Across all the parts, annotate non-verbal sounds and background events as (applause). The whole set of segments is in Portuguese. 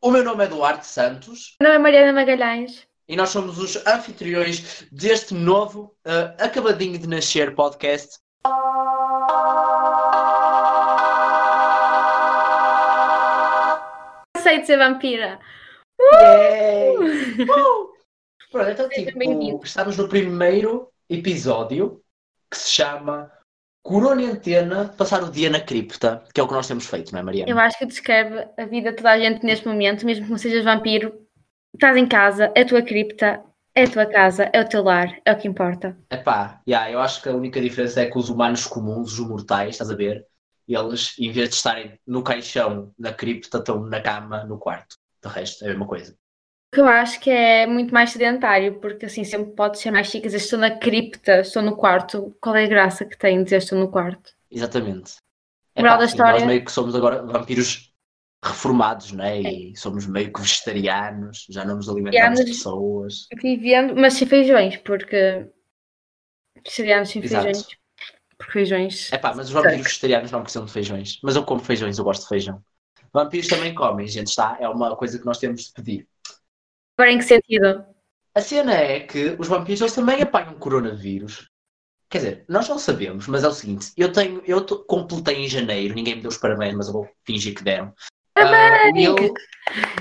O meu nome é Eduardo Santos. Meu nome é Mariana Magalhães. E nós somos os anfitriões deste novo, uh, acabadinho de nascer podcast. De ser vampira. Uh! Uh! Pronto, então, tipo, estamos no primeiro episódio que se chama Quarentena, passar o dia na cripta, que é o que nós temos feito, não é, Mariana? Eu acho que descreve a vida de toda a gente neste momento, mesmo que não sejas vampiro, estás em casa, é a tua cripta, é a tua casa, é o teu lar, é o que importa. Epá, yeah, eu acho que a única diferença é que os humanos comuns, os mortais, estás a ver? Eles, em vez de estarem no caixão, na cripta, estão na cama, no quarto. De resto, é a mesma coisa. Que eu acho que é muito mais sedentário, porque assim sempre pode ser mais chique dizer estou na cripta, estou no quarto. Qual é a graça que tem dizer estou no quarto? Exatamente. É Moral da história. Nós meio que somos agora vampiros reformados, né? E é. somos meio que vegetarianos, já não nos alimentamos de pessoas. Vivendo, mas sem feijões, porque vegetarianos sem Exato. feijões. Porque feijões. É pá, mas os vampiros vegetarianos não precisam de feijões. Mas eu como feijões, eu gosto de feijão. Vampiros também comem, gente, está? É uma coisa que nós temos de pedir. Agora em que sentido? A cena é que os vampiros eles também apanham coronavírus. Quer dizer, nós não sabemos, mas é o seguinte: eu tenho, eu completei em janeiro, ninguém me deu os parabéns, mas eu vou fingir que deram. Uh, mil...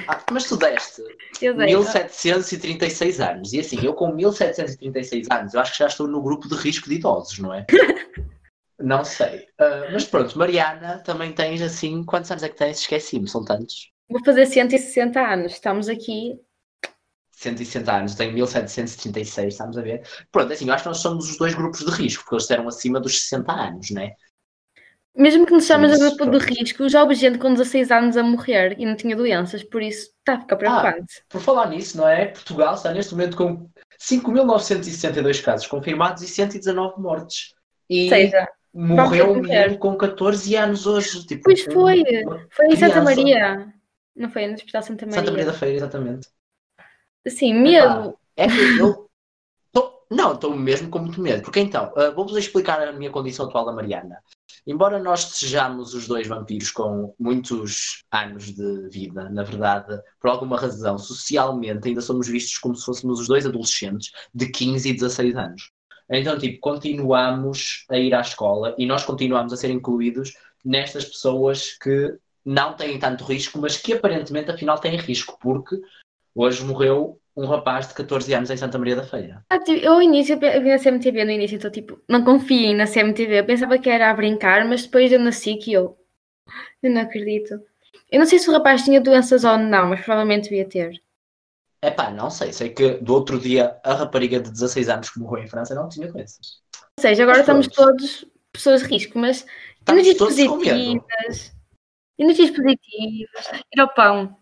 ah, mas tu deste eu dei, 1736 anos. E assim, eu com 1736 anos, eu acho que já estou no grupo de risco de idosos, não é? (laughs) não sei. Uh, mas pronto, Mariana também tens assim. Quantos anos é que tens? Esqueci-me, são tantos. Vou fazer 160 anos. Estamos aqui 160 anos, tenho 1736, estamos a ver. Pronto, assim, eu acho que nós somos os dois grupos de risco, porque eles eram acima dos 60 anos, né? Mesmo que nos chames de grupo de risco, já houve gente com 16 anos a morrer e não tinha doenças, por isso está a ficar ah, preocupante. Ah, por falar nisso, não é? Portugal está neste momento com 5.962 casos confirmados e 119 mortes. E seja, morreu um menino com 14 anos hoje. Tipo, pois foi, foi em Santa Maria. Não foi no Hospital Santa Maria. Santa Maria da Feira, exatamente. Assim, medo. é que eu. Tô, não, estou mesmo com muito medo. Porque então, uh, vou-vos explicar a minha condição atual da Mariana. Embora nós sejamos os dois vampiros com muitos anos de vida, na verdade, por alguma razão, socialmente ainda somos vistos como se fôssemos os dois adolescentes de 15 e 16 anos. Então, tipo, continuamos a ir à escola e nós continuamos a ser incluídos nestas pessoas que não têm tanto risco, mas que aparentemente afinal têm risco, porque Hoje morreu um rapaz de 14 anos em Santa Maria da Feira. Ah, eu ao início, eu vi na CMTV no início, então tipo, não confiem na CMTV. Eu pensava que era a brincar, mas depois eu nasci que eu. Eu não acredito. Eu não sei se o rapaz tinha doenças ou não, mas provavelmente devia ter. É pá, não sei. Sei que do outro dia a rapariga de 16 anos que morreu em França não tinha doenças. Ou seja, agora mas estamos todos pessoas de risco, mas estamos energias positivas. Energias positivas. Ir ao pão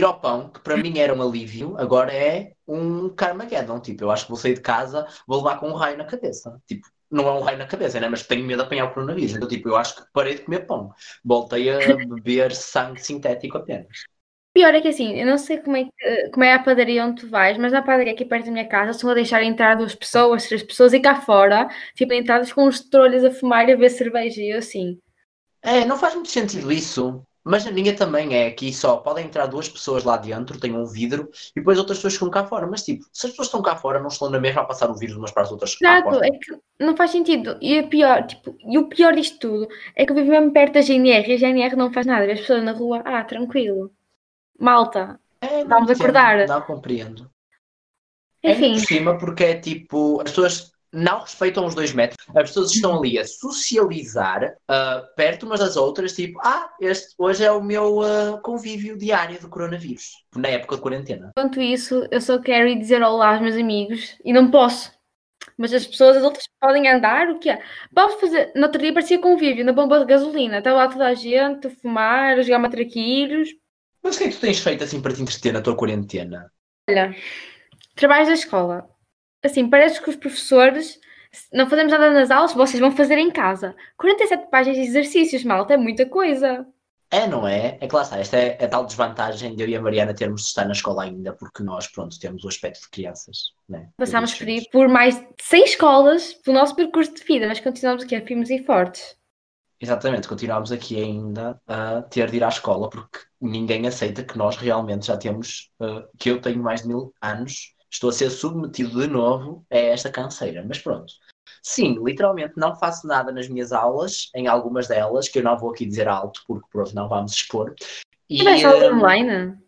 ir ao pão, que para mim era um alívio, agora é um Carmageddon. Tipo, eu acho que vou sair de casa, vou levar com um raio na cabeça. Tipo, não é um raio na cabeça, né? mas tenho medo de apanhar o coronavírus. Então, tipo, eu acho que parei de comer pão. Voltei a beber sangue sintético apenas. Pior é que assim, eu não sei como é, como é a padaria onde tu vais, mas na padaria aqui perto da minha casa estão a deixar entrar duas pessoas, três pessoas e cá fora, tipo, entradas com os trolhos a fumar e a beber cerveja e eu assim. É, não faz muito sentido isso. Mas a minha também é que só podem entrar duas pessoas lá dentro, tem um vidro, e depois outras pessoas ficam cá fora. Mas tipo, se as pessoas estão cá fora, não estão na mesma a passar o vírus umas para as outras. Exato, é que não faz sentido. E, é pior, tipo, e o pior disto tudo é que eu vivo mesmo perto da GNR e a GNR não faz nada. As pessoas na rua, ah, tranquilo. Malta, é, vamos entendo, acordar. Não compreendo. Enfim. É por cima porque é tipo, as pessoas não respeitam os dois metros. As pessoas estão ali a socializar uh, perto umas das outras, tipo, ah, este hoje é o meu uh, convívio diário do coronavírus, na época de quarentena. Enquanto isso, eu só quero ir dizer olá aos meus amigos e não posso. Mas as pessoas, as outras podem andar, o que é? Vamos fazer. No outro dia parecia convívio, na bomba de gasolina. Estava lá toda a gente a fumar, a jogar matraquilhos. Mas o que é que tu tens feito assim para te entreter na tua quarentena? Olha, trabalhos da escola assim, parece que os professores não fazemos nada nas aulas, vocês vão fazer em casa. 47 páginas de exercícios, malta, é muita coisa. É, não é? É que lá está, esta é a tal desvantagem de eu e a Mariana termos de estar na escola ainda, porque nós, pronto, temos o aspecto de crianças. Né? Passámos por ir por mais de 100 escolas pelo nosso percurso de vida, mas continuamos aqui a firmes e fortes. Exatamente, continuamos aqui ainda a ter de ir à escola porque ninguém aceita que nós realmente já temos, uh, que eu tenho mais de mil anos, estou a ser submetido de novo a esta canseira. Mas pronto. Sim, literalmente não faço nada nas minhas aulas, em algumas delas, que eu não vou aqui dizer alto porque pronto, não vamos expor. E, Tiveste aula um, online?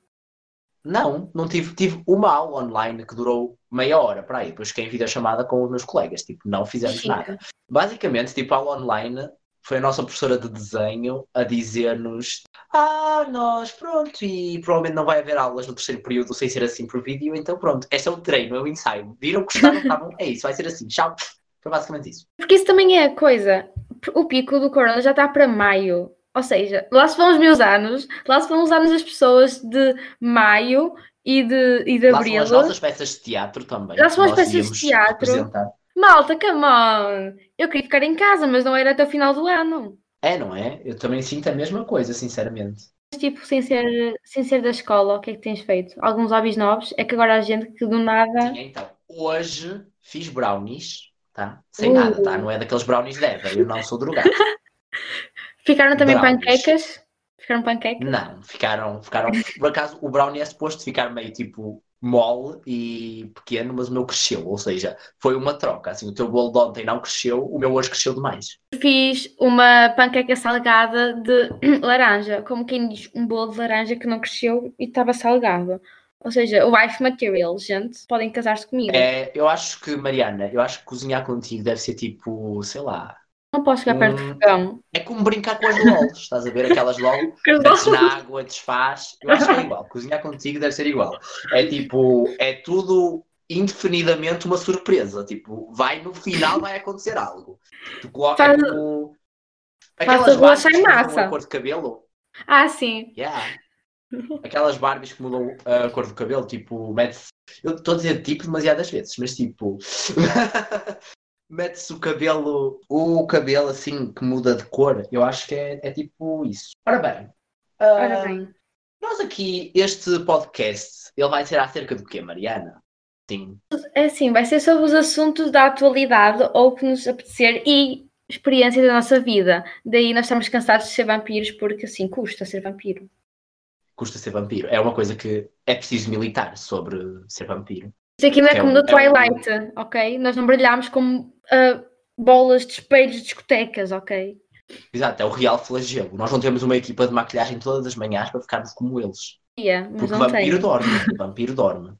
Não, não tive, tive uma aula online que durou meia hora para aí, depois fiquei em videochamada com os meus colegas, tipo, não fizemos Chica. nada. Basicamente, tipo, a aula online foi a nossa professora de desenho a dizer-nos ah, nós, pronto, e provavelmente não vai haver aulas no terceiro período sem ser assim por vídeo, então pronto, este é o treino, é o ensaio. Viram, gostaram, estavam, é isso, vai ser assim, tchau. Foi basicamente isso. Porque isso também é a coisa, o pico do corona já está para maio, ou seja, lá se vão os meus anos, lá se vão os anos das pessoas de maio e de, e de lá abril. Lá são as nossas peças de teatro também. Lá são as peças de teatro. Malta, come on! Eu queria ficar em casa, mas não era até o final do ano. É, não é? Eu também sinto a mesma coisa, sinceramente. Tipo, sem ser, sem ser da escola, o que é que tens feito? Alguns hobbies novos? É que agora a gente que do nada. Sim, então, hoje fiz brownies, tá? Sem uh. nada, tá? Não é daqueles brownies de Eva, eu não sou drogado. (laughs) Ficaram também brownies. panquecas? Ficaram panquecas? Não, ficaram, ficaram. Por acaso, o brownie é suposto ficar meio tipo mole e pequeno, mas o meu cresceu, ou seja, foi uma troca. Assim, o teu bolo de ontem não cresceu, o meu hoje cresceu demais. Fiz uma panqueca salgada de (clears throat) laranja, como quem diz, um bolo de laranja que não cresceu e estava salgado. Ou seja, o wife material, gente, podem casar-se comigo. É, eu acho que, Mariana, eu acho que cozinhar contigo deve ser tipo, sei lá, não posso ficar perto do fogão. É como brincar com as LOLs, estás a ver aquelas LOL, (laughs) metes na água, desfaz. Eu acho que é igual. Cozinhar contigo deve ser igual. É tipo, é tudo indefinidamente uma surpresa. Tipo, vai no final vai acontecer algo. Tu coloca Faz... tipo. Aquelas Barbies que mudam a cor de cabelo. Ah, sim. Yeah. Aquelas Barbies que mudam a cor do cabelo, tipo, mete Eu estou a dizer tipo demasiadas vezes, mas tipo. (laughs) mete-se o cabelo, o cabelo assim que muda de cor, eu acho que é, é tipo isso. Ora bem, Ora ah, bem. nós aqui, este podcast, ele vai ser acerca do quê, Mariana? Sim. É assim, vai ser sobre os assuntos da atualidade ou que nos apetecer e experiência da nossa vida. Daí nós estamos cansados de ser vampiros porque assim custa ser vampiro. Custa ser vampiro. É uma coisa que é preciso militar sobre ser vampiro. Isso aqui não é, é como no Twilight, é um... ok? Nós não brilhamos como uh, bolas de espelhos de discotecas, ok? Exato, é o real flagelo. Nós não temos uma equipa de maquilhagem todas as manhãs para ficarmos como eles. Yeah, Porque o vampiro dorme. O vampiro dorme.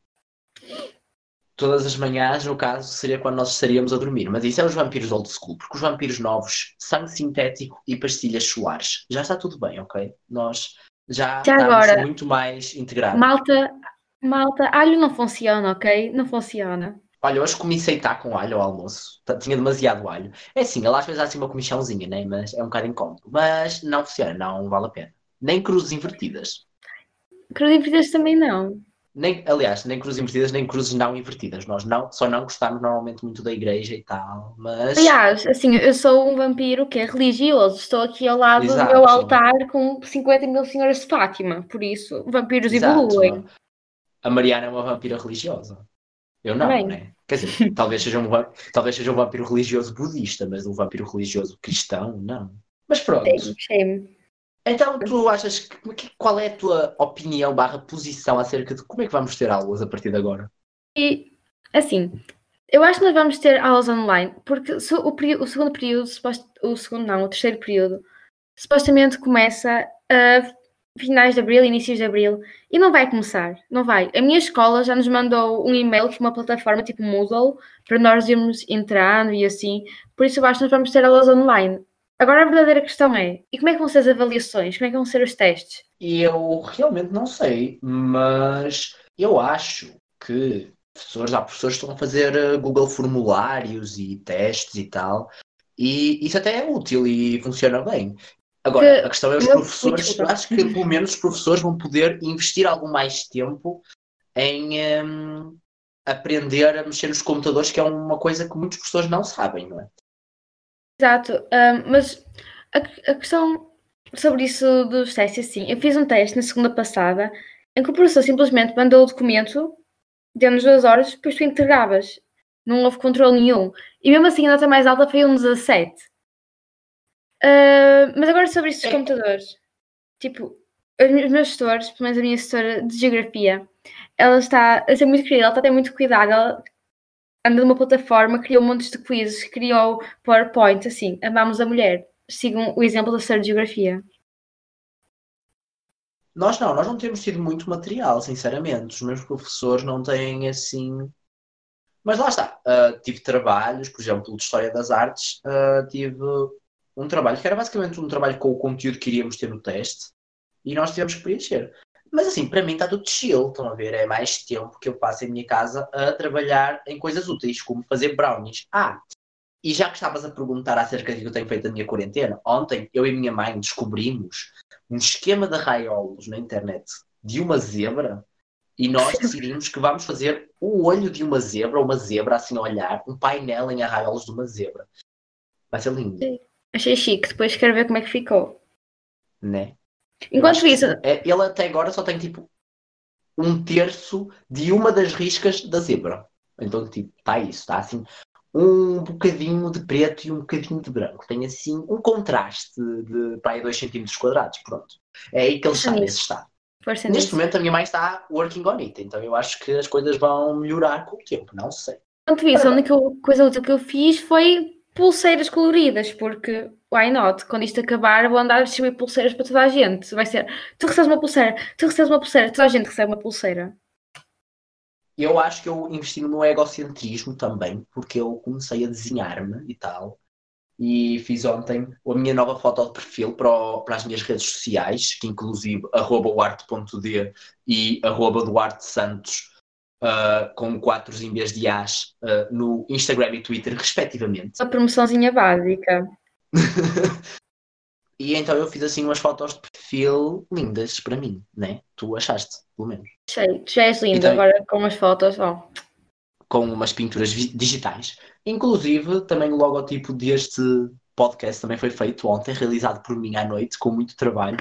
Todas as manhãs, no caso, seria quando nós estaríamos a dormir. Mas isso é os vampiros old school. Porque os vampiros novos, sangue sintético e pastilhas solares. Já está tudo bem, ok? Nós já, já estamos agora, muito mais integrados. Malta, Malta, alho não funciona, ok? Não funciona. Olha, hoje comi aceitar com alho ao almoço. Tinha demasiado alho. É assim, ela às vezes há assim uma comichãozinha, né? Mas é um bocado incómodo. Mas não funciona, não vale a pena. Nem cruzes invertidas. Cruzes invertidas também não. Nem, aliás, nem cruzes invertidas, nem cruzes não invertidas. Nós não, só não gostamos normalmente muito da igreja e tal, mas... Aliás, assim, eu sou um vampiro que é religioso. Estou aqui ao lado Exato, do meu altar com 50 mil senhoras de Fátima. Por isso, vampiros Exato, evoluem. Não a Mariana é uma vampira religiosa. Eu não, Bem. né? Quer dizer, (laughs) talvez seja, um, talvez seja um vampiro religioso budista, mas um vampiro religioso cristão, não. Mas pronto. Shame. Então tu achas que qual é a tua opinião barra posição acerca de como é que vamos ter aulas a partir de agora? E assim, eu acho que nós vamos ter aulas online, porque o, o segundo período, o segundo não, o terceiro período, supostamente começa a finais de abril, inícios de abril, e não vai começar, não vai. A minha escola já nos mandou um e-mail que uma plataforma tipo Moodle para nós irmos entrando e assim, por isso eu acho que nós vamos ter aulas online. Agora a verdadeira questão é, e como é que vão ser as avaliações? Como é que vão ser os testes? Eu realmente não sei, mas eu acho que professores, há professores que estão a fazer eh, Google formulários e testes e tal, e isso até é útil e funciona bem. Agora, que, a questão é os professores, acho que pelo menos os professores vão poder investir algum mais tempo em um, aprender a mexer nos computadores, que é uma coisa que muitos professores não sabem, não é? Exato, um, mas a, a, questão sobre isso dos testes, assim, eu fiz um teste na segunda passada em que o professor simplesmente mandou o documento, deu-nos duas horas, depois tu entregavas. Não houve controle nenhum. E mesmo assim a nota mais alta foi um 17. Uh, mas agora sobre estes É. computadores. Tipo, os meus tutores, pelo menos a minha tutora de geografia, ela está a ser muito querida, ela está a ter muito cuidado. Ela anda numa plataforma, criou montes de quizzes, criou PowerPoint, assim, amamos a mulher. Sigam o exemplo da tutora de geografia. Nós não, nós não temos tido muito material, sinceramente. Os meus professores não têm assim. Mas lá está. ah, tive trabalhos, por exemplo, de História das Artes, ah, tive um trabalho que era basicamente um trabalho com o conteúdo que iríamos ter no teste e nós tivemos que preencher. Mas assim, para mim está tudo chill, estão a ver? É mais tempo que eu passo em minha casa a trabalhar em coisas úteis, como fazer brownies. Ah, e já que estavas a perguntar acerca do que eu tenho feito na minha quarentena, ontem eu e minha mãe descobrimos um esquema de raiolos na internet de uma zebra e nós decidimos que vamos fazer o olho de uma zebra, uma zebra assim a olhar, um painel em arraiolos de uma zebra. Vai ser lindo, Achei chique, depois quero ver como é que ficou. né? Enquanto isso. É, ele até agora só tem tipo um terço de uma das riscas da zebra. Então, tipo, está isso, está assim um bocadinho de preto e um bocadinho de branco. Tem assim um contraste de para aí 2 cm quadrados. Pronto. É aí que ele está Sim. nesse estado. Neste nisso. momento a minha mãe está working on it, então eu acho que as coisas vão melhorar com o tempo, não sei. Enquanto isso, a única coisa útil que eu fiz foi pulseiras coloridas, porque why not? Quando isto acabar, vou andar a distribuir pulseiras para toda a gente. Vai ser, tu recebes uma pulseira, tu recebes uma pulseira, toda a gente recebe uma pulseira. Eu acho que eu investi no meu egocentrismo também, porque eu comecei a desenhar-me e tal. E fiz ontem a minha nova foto de perfil para, o- para as minhas redes sociais, que inclusive arroba o e arroba Duarte Santos, ah, com 4 em vez de As, ah, no Instagram e Twitter, respectivamente. Uma promoçãozinha básica. (laughs) E então eu fiz assim umas fotos de perfil lindas para mim, né? Tu achaste, pelo menos. Achei, tu já és linda Então- agora com as fotos. ó. com umas pinturas digitais. Inclusive, também o logotipo deste podcast também foi feito ontem, realizado por mim à noite, com muito trabalho.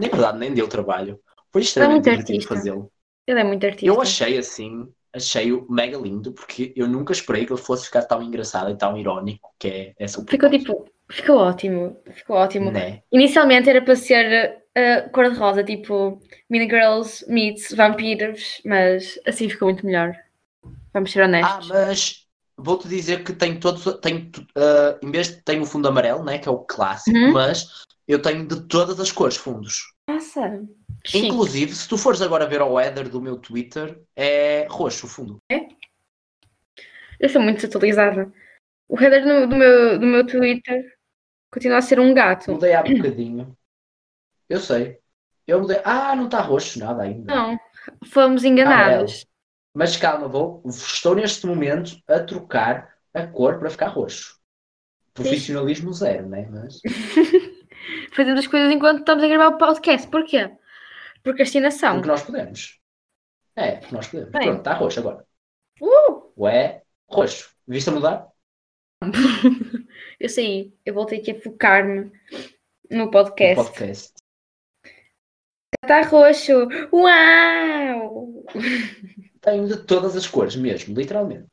Na verdade, nem deu trabalho. Foi extremamente divertido fazê-lo. Ele é muito artista. Eu achei assim, achei-o mega lindo, porque eu nunca esperei que ele fosse ficar tão engraçado e tão irónico, que é essa Ficou tipo, ficou ótimo. Ficou ótimo. né? Inicialmente era para ser uh, cor-de-rosa, tipo Mean Girls meets vampiros, mas assim ficou muito melhor. Vamos ser Ah, honestos. mas vou-te dizer que tem todos, tem, ah, em vez de tem o fundo amarelo, né, que é o clássico, Uhum. mas eu tenho de todas as cores fundos. Nossa, chique. Inclusive, se tu fores agora ver o header do meu Twitter, é roxo o fundo. Eu sou muito desatualizada. O header do, do meu, do meu Twitter continua a ser um gato. Mudei há bocadinho. Eu sei. Eu mudei. Ah, não está roxo nada ainda. Não, fomos enganados. Mas calma, vou. Estou neste momento a trocar a cor para ficar roxo. Profissionalismo zero, né? Mas (laughs) Fazemos as coisas enquanto estamos a gravar o podcast. Porquê? Procrastinação. porque nós podemos. É, porque nós podemos. Bem. Pronto, está roxo agora. Uh! Ué, roxo. Viste a mudar? (laughs) Eu sei, eu voltei aqui a focar-me no podcast. podcast. Está roxo. Uau! Tenho de todas as cores mesmo, literalmente.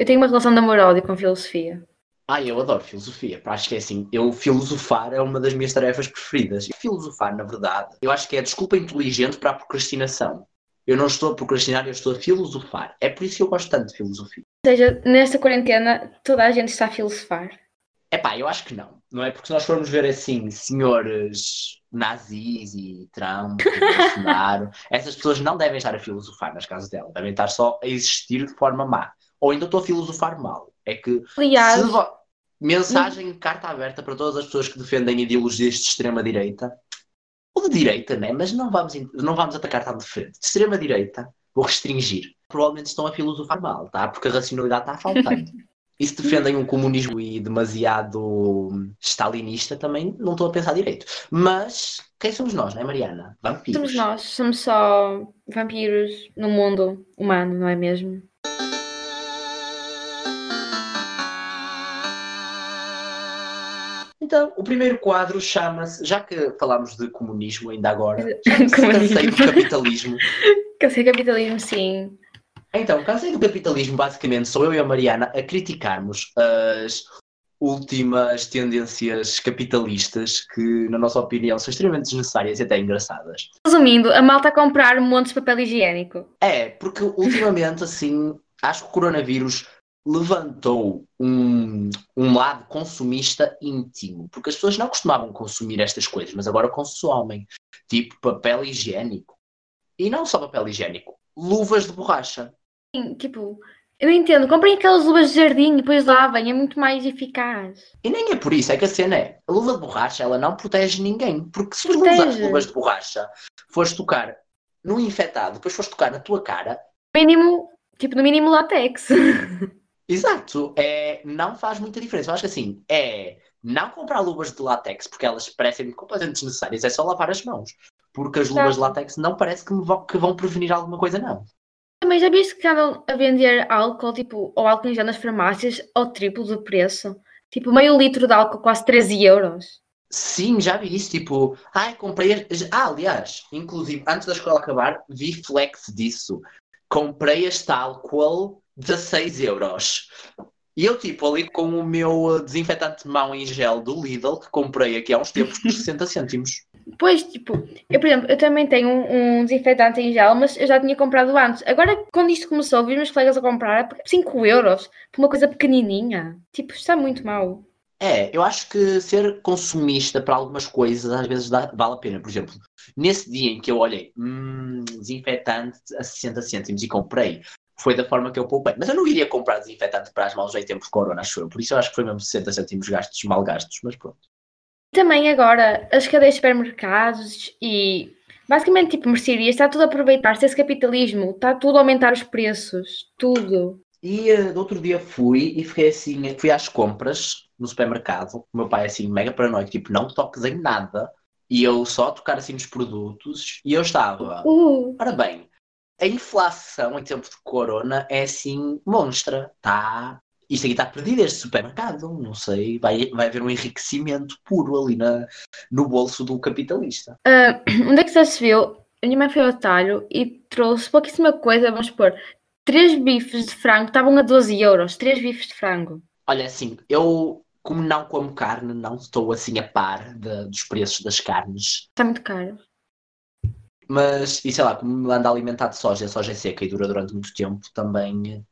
Eu tenho uma relação de amor-ódio com filosofia. Ah, eu adoro filosofia. Acho que é assim, eu filosofar é uma das minhas tarefas preferidas. Filosofar, na verdade, eu acho que é a desculpa inteligente para a procrastinação. Eu não estou a procrastinar, eu estou a filosofar. É por isso que eu gosto tanto de filosofia. Ou seja, nesta quarentena toda a gente está a filosofar. Epá, eu acho que não. Não é porque se nós formos ver assim, senhores nazis e Trump e Bolsonaro, (laughs) essas pessoas não devem estar a filosofar nas casas dela. Devem estar só a existir de forma má. Ou ainda estou a filosofar mal. É que Aliás, Se Mensagem, carta aberta para todas as pessoas que defendem ideologias de extrema-direita. Ou de direita, né? Mas não vamos, não vamos atacar tão de frente. De extrema-direita, vou restringir. Provavelmente estão a filosofar mal, tá? Porque a racionalidade está faltando. (laughs) E se defendem um comunismo e demasiado hum, stalinista, também não estou a pensar direito. Mas quem somos nós, não é, Mariana? Vampiros. somos nós, somos só vampiros no mundo humano, não é mesmo? Então, o primeiro quadro chama-se, já que falámos de comunismo ainda agora. (laughs) Cansei do capitalismo. Que eu sei capitalismo, sim. Então, cansei do capitalismo, basicamente, sou eu e a Mariana a criticarmos as últimas tendências capitalistas que, na nossa opinião, são extremamente desnecessárias e até engraçadas. Resumindo, a malta a comprar montes de papel higiênico. É, porque ultimamente, assim, acho que o coronavírus levantou um, um lado consumista íntimo, porque as pessoas não costumavam consumir estas coisas, mas agora consomem, tipo papel higiênico. E não só papel higiênico, luvas de borracha. Sim, tipo, eu não entendo. Comprem aquelas luvas de jardim e depois lavem, é muito mais eficaz. E nem é por isso, é que a cena é, a luva de borracha, ela não protege ninguém, porque se tu usas luvas de borracha, fores tocar no infectado, depois fores tocar na tua cara, Mínimo, tipo, no mínimo látex. (laughs) Exato, é, não faz muita diferença. Eu acho que assim, é não comprar luvas de látex porque elas parecem completamente desnecessárias, é só lavar as mãos. Porque as luvas de látex não parece que, vão, que vão prevenir alguma coisa, não. Também já viste que andam a vender álcool, tipo, ou álcool em gel nas farmácias ao triplo do preço? Tipo, meio litro de álcool, quase 13 euros. Sim, já vi isso, tipo, ai, comprei. as- Ah, aliás, inclusive, antes da escola acabar, vi flex disso. Comprei este álcool 16 euros. E eu, tipo, ali com o meu uh, desinfetante de mão em gel do Lidl, que comprei aqui há uns tempos por (laughs) 60 cêntimos. Pois, tipo, eu, por exemplo, eu também tenho um, um desinfetante em gel, mas eu já tinha comprado antes. Agora, quando isto começou, vi os meus colegas a comprar por 5 euros por uma coisa pequenininha. Tipo, está muito mal. É, eu acho que ser consumista para algumas coisas às vezes dá- vale a pena. Por exemplo, nesse dia em que eu olhei, hum, desinfetante a 60 cêntimos e comprei, foi da forma que eu poupei. Mas eu não iria comprar desinfetante para as mãos em tempo de corona, acho eu. Por isso eu acho que foi mesmo 60 cêntimos gastos, mal gastos, mas pronto. Também agora, as cadeias de supermercados e basicamente, tipo, mercearias, está tudo a aproveitar-se desse capitalismo, está tudo a aumentar os preços, tudo. E uh, do outro dia fui e fiquei assim, fui às compras no supermercado. O meu pai assim, mega paranoico, tipo, não toques em nada. E eu só tocar assim nos produtos. E eu estava, Uh, Ora bem, a inflação em tempo de corona é assim monstra, tá? Isto aqui está perdido, este supermercado, não sei, vai, vai haver um enriquecimento puro ali na, no bolso do capitalista. ah, (clears throat) onde é que já se viu? A minha mãe foi ao talho e trouxe pouquíssima coisa, vamos supor, três bifes de frango estavam a 12 euros, três bifes de frango. Olha, assim, eu, como não como carne, não estou assim a par de- dos preços das carnes, Está muito caro. Mas, e sei lá, como me anda alimentado de soja, a soja é seca e dura durante muito tempo, também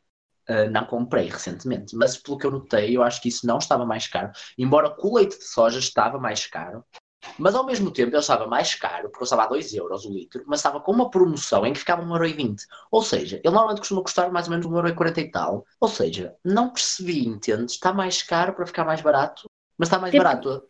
eh, não comprei recentemente. Mas pelo que eu notei, eu acho que isso não estava mais caro, embora o leite de soja estava mais caro. Mas ao mesmo tempo ele estava mais caro, porque eu estava a 2 euros o litro, mas estava com uma promoção em que ficava 1,20€. Ou seja, ele normalmente costuma custar mais ou menos 1,40€ e tal. Ou seja, não percebi, entende? Está mais caro para ficar mais barato, mas está mais Tipo- barato.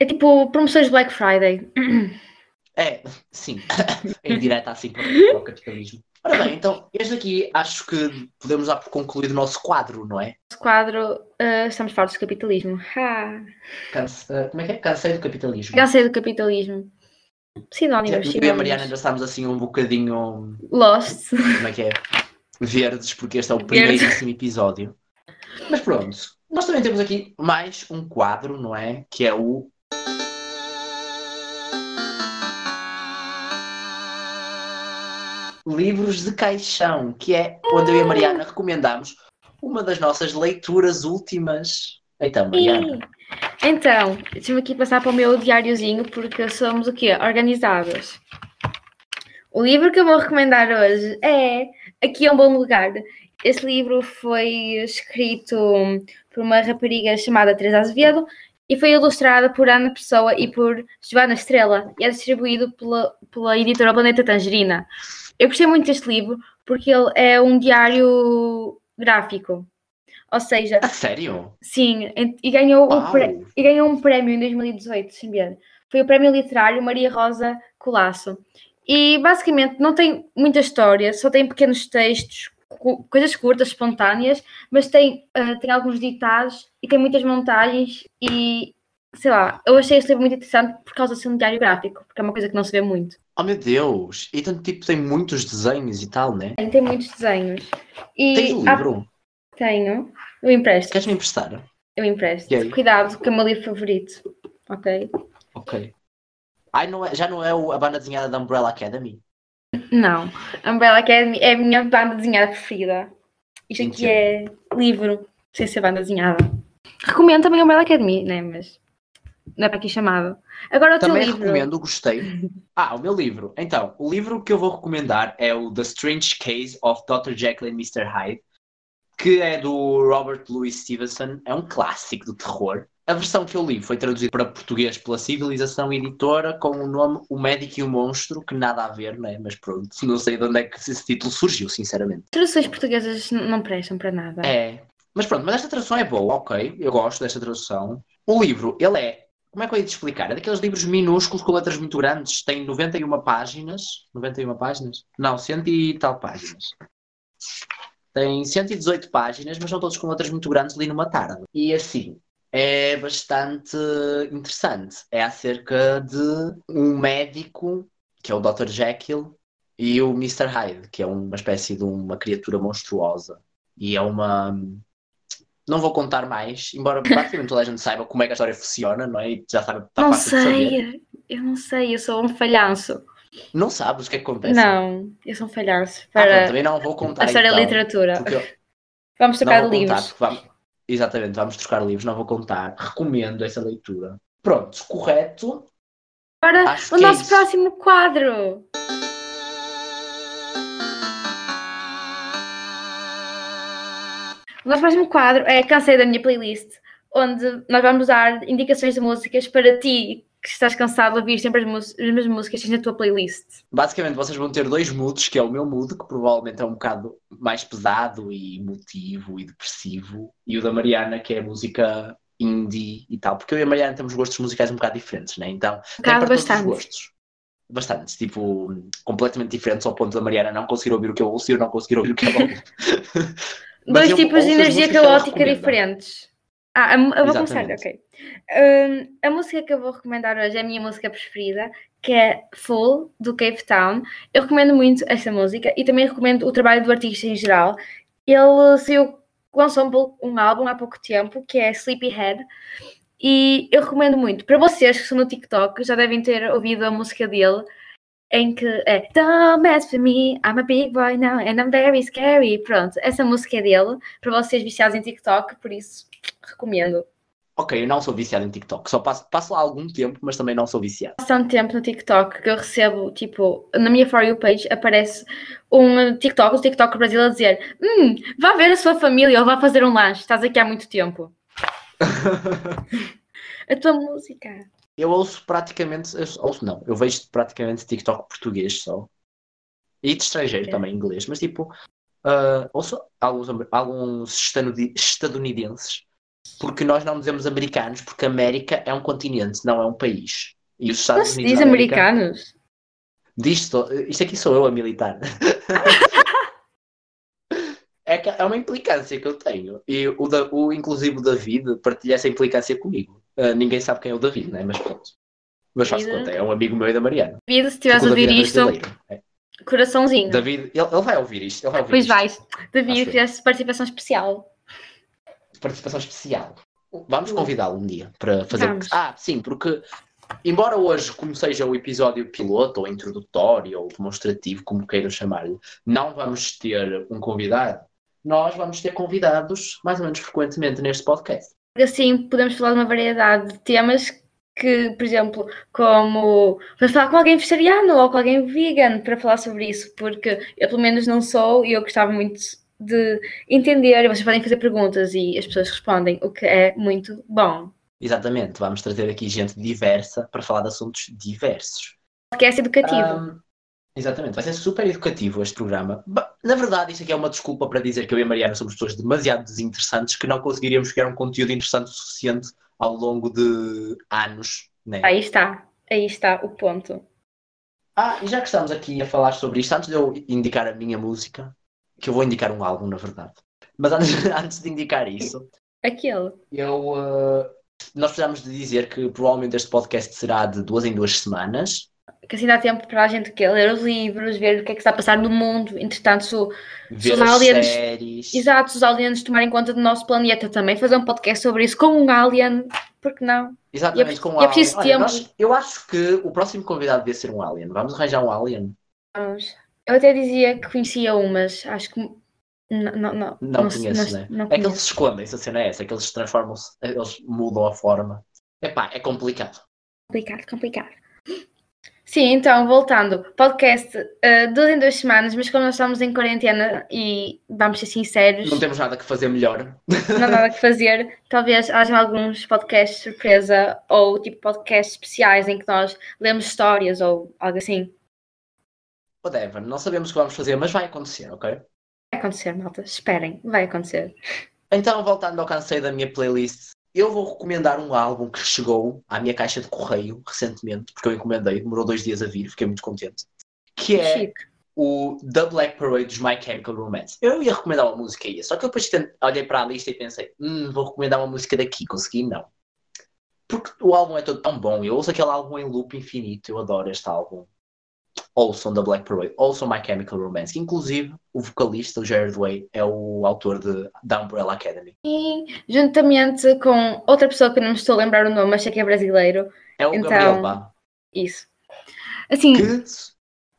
É tipo promoções Black Friday. (clears throat) É, sim, (laughs) em direta assim para, o capitalismo. Ora bem, então, este aqui acho que podemos dar por concluído o nosso quadro, não é? Nosso quadro, ah, estamos fartos do capitalismo. Ha! Canse- eh, como é que é? Cansei do capitalismo. Já sei do capitalismo. Sinónimos, Eu e a sinónimos. Mariana ainda estamos assim um bocadinho, Lost. como é que é? Verdes, porque este é o primeiríssimo episódio. Mas pronto, nós também temos aqui mais um quadro, não é? Que é o. Livros de Caixão, que é onde eu e a Mariana recomendamos uma das nossas leituras últimas. Então, Mariana, Então, deixa-me aqui passar para o meu diáriozinho, porque somos o quê? Organizadas. O livro que eu vou recomendar hoje é Aqui é um Bom Lugar. Esse livro foi escrito por uma rapariga chamada Teresa Azevedo e foi ilustrado por Ana Pessoa e por Joana Estrela e é distribuído pela, pela editora Planeta Tangerina. Eu gostei muito deste livro porque ele é um diário gráfico. Ou seja, a sério? sim, e- ganhou, o Uau! pré- e ganhou um prémio em 2018, sem ver. Foi o prémio literário Maria Rosa Colasso. E basicamente não tem muita história, só tem pequenos textos, coisas curtas, espontâneas, mas tem, ah, tem alguns ditados e tem muitas montagens e sei lá, eu achei este livro muito interessante por causa de ser um diário gráfico, porque é uma coisa que não se vê muito. Oh meu Deus! E tanto tipo tem muitos desenhos e tal, né? Tem, tem muitos desenhos. E Tens o há- livro? tenho, eu empresto, Queres me emprestar? eu empresto. Cuidado, que é o meu livro favorito, ok? Ok. Ai, não é, já não é a banda desenhada da Umbrella Academy? Não. Umbrella Academy é a minha banda desenhada preferida. Isto aqui é livro, sem ser banda desenhada. Recomendo também Umbrella Academy, né? Mas não é para aqui chamado. Agora o teu Também livro. recomendo, gostei. Ah, o meu livro. Então, o livro que eu vou recomendar é o The Strange Case of Dr. Jekyll and Mr. Hyde, que é do Robert Louis Stevenson. É um clássico do terror. A versão que eu li foi traduzida para português pela Civilização Editora com o nome O Médico e o Monstro, que nada a ver, né? Mas pronto, não sei de onde é que esse título surgiu, sinceramente. Traduções portuguesas não prestam para nada. É. Mas pronto, mas esta tradução é boa, ok. Eu gosto desta tradução. O livro, ele é. Como é que eu ia te explicar? É daqueles livros minúsculos com letras muito grandes. Tem 91 páginas. 91 páginas? Não, 100 e tal páginas. Tem 118 páginas, mas são todos com letras muito grandes. Li numa tarde. E assim, é bastante interessante. É acerca de um médico, que é o Dr. Jekyll, e o Mr. Hyde, que é uma espécie de uma criatura monstruosa. E é uma. Não vou contar mais, embora praticamente toda a gente saiba como é que a história funciona, não é? E já sabe, está não sei. Eu não sei, eu sou um falhanço. Não sabes o que é que acontece. Não, eu sou um falhanço Ah, pronto, para também não vou contar. a história então, da literatura. eu- Vamos não tocar vou contar, livros. porque vamos- Exatamente, vamos trocar livros, não vou contar. Recomendo essa leitura. Pronto, correto. Agora, Acho o é nosso isso. próximo quadro. O nosso próximo quadro é Cansei da minha playlist, onde nós vamos dar indicações de músicas para ti que estás cansado de ouvir sempre as, as mesmas músicas que tens na tua playlist. Basicamente, vocês vão ter dois moods, que é o meu mood, que provavelmente é um bocado mais pesado e emotivo e depressivo, e o da Mariana, que é música indie e tal. Porque eu e a Mariana temos gostos musicais um bocado diferentes, né? Então, tem bocado, para todos os bastante. gostos. Bastantes, tipo, completamente diferentes ao ponto da Mariana não conseguir ouvir o que eu ouço e eu não conseguir ouvir o que ela ouve. (laughs) Dois eu tipos de energia caótica diferentes. Ah, eu vou começar, ok. Hum, a música que eu vou recomendar hoje é a minha música preferida, que é Full, do Cave Town. Eu recomendo muito esta música e também recomendo o trabalho do artista em geral. Ele saiu, lançou um, um álbum há pouco tempo, que é Sleepyhead, e eu recomendo muito. Para vocês que estão no TikTok, já devem ter ouvido a música dele, em que é Don't mess with me, I'm a big boy now and I'm very scary. Pronto, essa música é dele, para vocês viciados em TikTok, por isso recomendo. Ok, eu não sou viciado em TikTok. Só passo, passo lá algum tempo, mas também não sou viciado. Há tanto tempo no TikTok que eu recebo, tipo, na minha For You page aparece um TikTok, um TikTok Brasil a dizer hum, vá ver a sua família ou vá fazer um lanche, estás aqui há muito tempo. (laughs) A tua música. Eu ouço praticamente. eu ouço não, eu vejo praticamente TikTok português só. E de estrangeiro também, inglês. Mas tipo, ah, ouço alguns, alguns estaduni- estadunidenses. Porque nós não dizemos americanos, porque América é um continente, não é um país. E os Estados Unidos diz América- americanos? Diz isto aqui sou eu a militar. (laughs) É, é uma implicância que eu tenho. E o, o inclusive o David partilha essa implicância comigo. Ah, ninguém sabe quem é o David, né? Mas pronto. Mas faz conta, é um amigo meu e da Mariana. David, se estiveres a ouvir é isto. É. coraçãozinho. David, ele, ele vai ouvir isto. Ele vai ouvir Pois isto. vais. David, fizeste participação especial. Participação especial. Vamos convidá-lo um dia para fazer. Vamos. Ah, sim, porque embora hoje, como seja o episódio piloto, ou introdutório, ou demonstrativo, como queiram chamar-lhe, não vamos ter um convidado, nós vamos ter convidados mais ou menos frequentemente neste podcast. Assim, podemos falar de uma variedade de temas que, por exemplo, como vamos falar com alguém vegetariano ou com alguém vegan para falar sobre isso, porque eu pelo menos não sou e eu gostava muito de entender, e vocês podem fazer perguntas e as pessoas respondem, o que é muito bom. Exatamente, vamos trazer aqui gente diversa para falar de assuntos diversos. Podcast educativo. Ahm, exatamente, vai ser super educativo este programa. Na verdade, isto aqui é uma desculpa para dizer que eu e a Mariana somos pessoas demasiado desinteressantes que não conseguiríamos criar um conteúdo interessante o suficiente ao longo de anos. Né? Aí está, aí está o ponto. Ah, e já que estamos aqui a falar sobre isto, antes de eu indicar a minha música, que eu vou indicar um álbum, na verdade, mas antes, (laughs) antes de indicar isso, Aquele. eu, ah, nós precisamos de dizer que provavelmente este podcast será de duas em duas semanas. Que assim dá tempo para a gente que ler os livros, ver o que é que está a passar no mundo. Entretanto, se, Ver os aliens- séries. exato, se os aliens tomarem conta do nosso planeta também, fazer um podcast sobre isso com um alien, porque não? Exatamente, E é com um é alien. Olha, nós- eu acho que o próximo convidado devia ser um alien. Vamos arranjar um alien. Vamos. Eu até dizia que conhecia um, mas acho que não, não, não, Não, conheço, né? não É que eles conheço. se escondem, se a cena é essa, é que eles se transformam-se, eles mudam a forma. Epá, é complicado. Complicado, complicado. Sim, então, voltando. Podcast uh, duas em duas semanas, mas como nós estamos em quarentena e vamos ser sinceros, Não temos nada que fazer melhor. não há nada que fazer, talvez hajam alguns podcasts surpresa ou tipo podcasts especiais em que nós lemos histórias ou algo assim. Whatever, não sabemos o que vamos fazer, mas vai acontecer, ok? Vai acontecer, malta. Esperem, vai acontecer. Então, voltando ao cansei da minha playlist, eu vou recomendar um álbum que chegou à minha caixa de correio recentemente, porque eu encomendei, demorou dois dias a vir, fiquei muito contente. Que é Chique. o The Black Parade dos My Chemical Romance. Eu ia recomendar uma música aí, só que eu depois olhei para a lista e pensei, hum, vou recomendar uma música daqui, consegui não. Porque o álbum é todo tão bom, eu ouço aquele álbum em loop infinito, eu adoro este álbum. Ouçam The Black Parade, ouçam My Chemical Romance, que inclusive o vocalista, o Jared Way, é o autor de The Umbrella Academy. E juntamente com outra pessoa que eu não me estou a lembrar o nome, mas sei que é brasileiro, É o Então- Gabriel Bá, isso. Assim, que,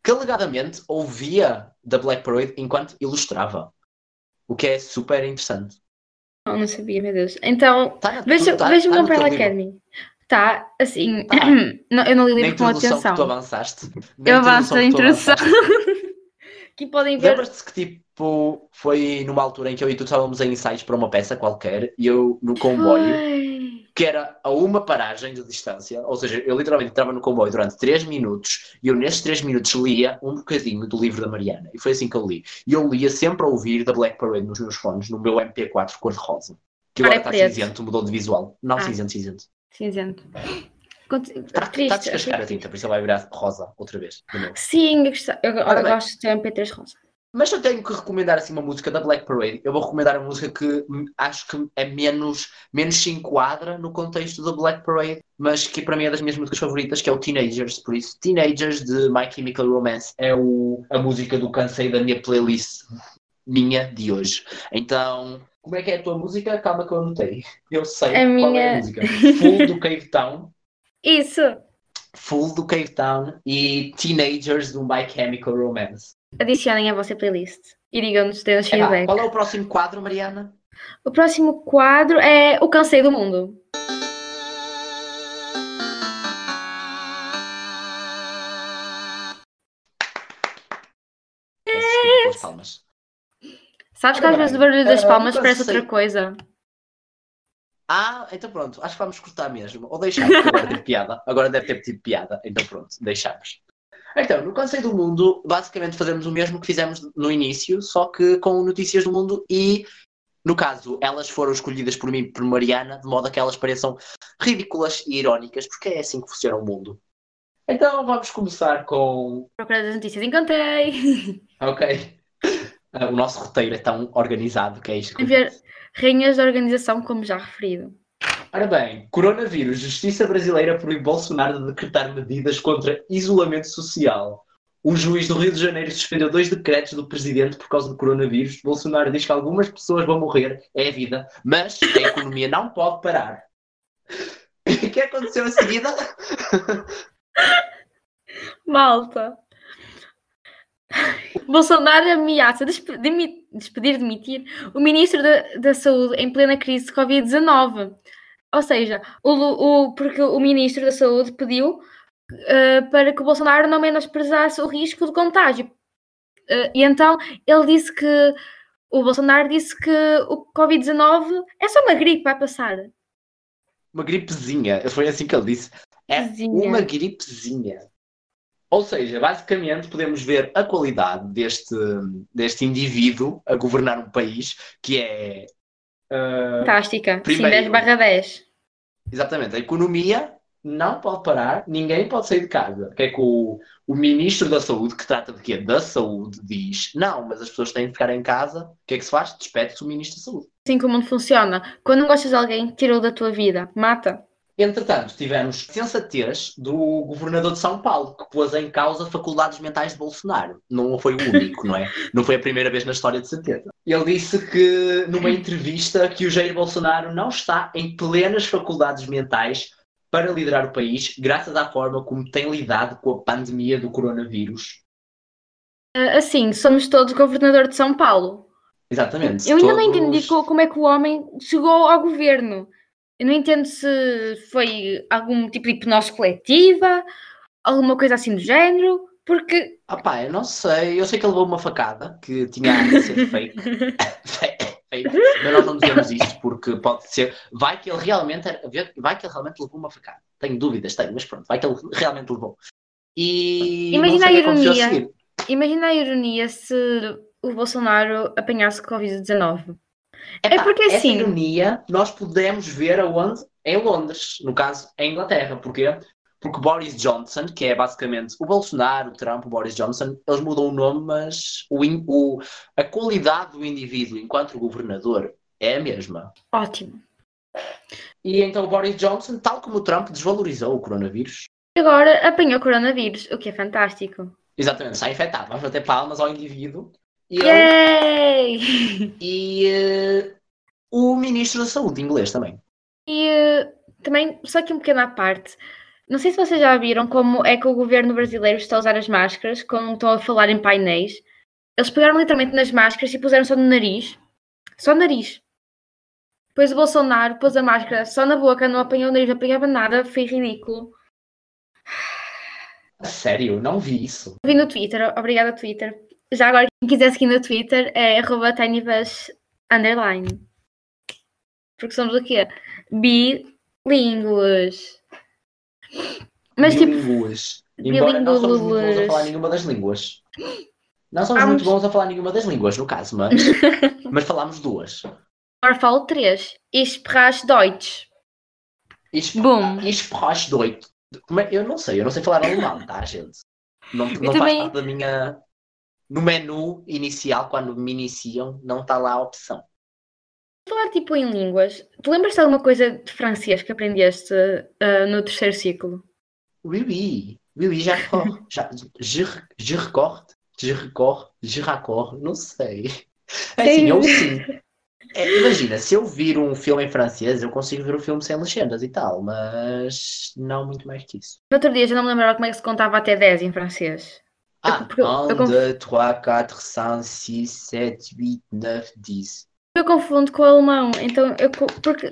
que alegadamente ouvia The Black Parade enquanto ilustrava. O que é super interessante. não, não sabia, meu Deus. Então, Tá veja- tá- veja-me tá Umbrella livro. Tá, assim, Tá. (clears throat) não, eu não li livro com introdução que tu atenção. avançaste. na Eu avanço a introdução. (laughs) que podem ver. Lembras-te que tipo foi numa altura em que eu e tu estávamos em ensaios para uma peça qualquer e eu no comboio, Ai, que era a uma paragem de distância, ou seja, eu literalmente entrava no comboio durante 3 minutos e eu nesses 3 minutos lia um bocadinho do livro da Mariana. E foi assim que eu li. E eu lia sempre a ouvir da Black Parade nos meus fones, no meu MP4 cor-de-rosa. Que agora está é cinzento, mudou de visual. Não, Ah. cinzento, cinzento. Cinzento. Está a Triste. descascar a tinta, por isso ele vai virar rosa outra vez. Sim, eu, gosto- eu, eu gosto de ter MP3 rosa. Mas eu tenho que recomendar assim uma música da Black Parade. Eu vou recomendar a música que acho que é menos, menos se enquadra no contexto da Black Parade, mas que para mim é das minhas músicas favoritas, que é o Teenagers. Por isso, Teenagers de My Chemical Romance é o, a música do cansei da minha playlist minha de hoje. Então, como é que é a tua música? Calma que eu anotei. Eu sei A qual é minha- a música. Full do Cave Town. Isso! Full do Cave Town e Teenagers do My Chemical Romance. Adicionem à vossa playlist e digam-nos, deem-nos Epá, feedback. qual é o próximo quadro, Mariana? O próximo quadro é O Cansei do Mundo. Pelas palmas. Sabes que às vezes o barulho das ah, palmas parece outra coisa. Ah, então pronto, acho que vamos cortar mesmo. Ou deixar, porque agora teve piada. Agora deve ter tido piada. Então pronto, deixamos. Então, no Conselho do Mundo, basicamente fazemos o mesmo que fizemos no início, só que com notícias do mundo e, no caso, elas foram escolhidas por mim e por Mariana, de modo a que elas pareçam ridículas e irónicas, porque é assim que funciona o mundo. Então vamos começar com Procura das notícias, encontrei. (laughs) Ok. Ah, o nosso roteiro é tão organizado que é isto. que rainhas da organização, como já referido. Ora bem, coronavírus. Justiça brasileira proíbe Bolsonaro de decretar medidas contra isolamento social. Um juiz do Rio de Janeiro suspendeu dois decretos do presidente por causa do coronavírus. Bolsonaro diz que algumas pessoas vão morrer, é a vida, mas a economia não pode parar. (laughs) O que aconteceu a seguida? Malta. Bolsonaro ameaça despe- despedir, demitir o ministro da, da Saúde em plena crise de Covid-19. Ou seja, o, o- porque o ministro da Saúde pediu eh, para que o Bolsonaro não menosprezasse o risco de contágio. Eh, e então ele disse que o Bolsonaro disse que o Covid-19 é só uma gripe, vai passar. Uma gripezinha. Foi assim que ele disse. É Gripezinha. uma gripezinha. Ou seja, basicamente podemos ver a qualidade deste, deste indivíduo a governar um país que é ah, Fantástica. Sim, primeiro. 10 barra 10. exatamente a economia não pode parar, ninguém pode sair de casa. O que é que o, o ministro da Saúde, que trata de quê? Da saúde, diz: não, mas as pessoas têm de ficar em casa. O que é que se faz? Despede-se o ministro da Saúde. Assim que o mundo funciona. Quando não gostas de alguém, tira-o da tua vida. Mata. Entretanto, tivemos sensatez do governador de São Paulo, que pôs em causa faculdades mentais de Bolsonaro. Não foi o único, não é? Não foi a primeira vez na história de certeza. Ele disse que, numa entrevista, que o Jair Bolsonaro não está em plenas faculdades mentais para liderar o país, graças à forma como tem lidado com a pandemia do coronavírus. Ah, Assim, somos todos governador de São Paulo. Exatamente. Eu ainda não todos- entendi co- como é que o homem chegou ao governo. Eu não entendo se foi algum tipo de hipnose coletiva, alguma coisa assim do género, porque Ah pá, eu não sei. Eu sei que ele levou uma facada que tinha a ser fake. (laughs) Fake. Mas nós não dizemos isto porque pode ser. Vai que ele realmente era- vai que ele realmente levou uma facada. Tenho dúvidas, tenho, mas pronto, vai que ele realmente levou. E Imagina a ironia. seguir. imagina a ironia se o Bolsonaro apanhasse Covid-19. Epá, porque essa assim- ironia nós podemos ver aonde? Em Londres, no caso, em Inglaterra. Porquê? Porque Boris Johnson, que é basicamente o Bolsonaro, o Trump, o Boris Johnson, eles mudam o nome, mas o, o- a qualidade do indivíduo enquanto governador é a mesma. Ótimo. E então o Boris Johnson, tal como o Trump, desvalorizou o coronavírus. Agora apanhou coronavírus, o que é fantástico. Exatamente, está infectado. Vamos bater palmas ao indivíduo. E, ele- e eh, o ministro da Saúde inglês também. E eh, também, só que um pequeno à parte, não sei se vocês já viram como é que o governo brasileiro está a usar as máscaras quando estão a falar em painéis. Eles pegaram literalmente nas máscaras e puseram só no nariz. Só no nariz. Depois o Bolsonaro pôs a máscara só na boca, não apanhou o nariz, não apanhava nada, foi ridículo. Sério, não vi isso. Vi no Twitter, obrigada Twitter. Já agora, quem quiser seguir no Twitter é arroba tinybus underline. Porque somos o quê? Bilíngues. Mas tipo, bilíngues. Embora não somos muito bons a falar nenhuma das línguas. Não somos Vamos- muito bons a falar nenhuma das línguas, no caso, mas, (laughs) mas falamos duas. agora falo três. Ich Deutsch. Ich, Bom. ich Deutsch. Eu não sei, eu não sei falar alemão, tá, gente? Não, não faz também- parte da minha. No menu inicial, quando me iniciam, não está lá a opção. Falar tipo em línguas. Tu lembras de alguma coisa de francês que aprendeste ah, no terceiro ciclo? Oui, oui. Oui, oui, já recordo. Já, je, je recordo. Je recordo. Je raccord. Não sei. É assim, eu sim. É, imagina, se eu vir um filme em francês, eu consigo ver o filme sem legendas e tal, mas não muito mais que isso. No outro dia já não me lembrava como é que se contava até 10 em francês. Ah, porque eu- eu 1, conf- 2, 3, 4, 5, 6, 7, 8, 9, 10. Eu confundo com o alemão, então eu porque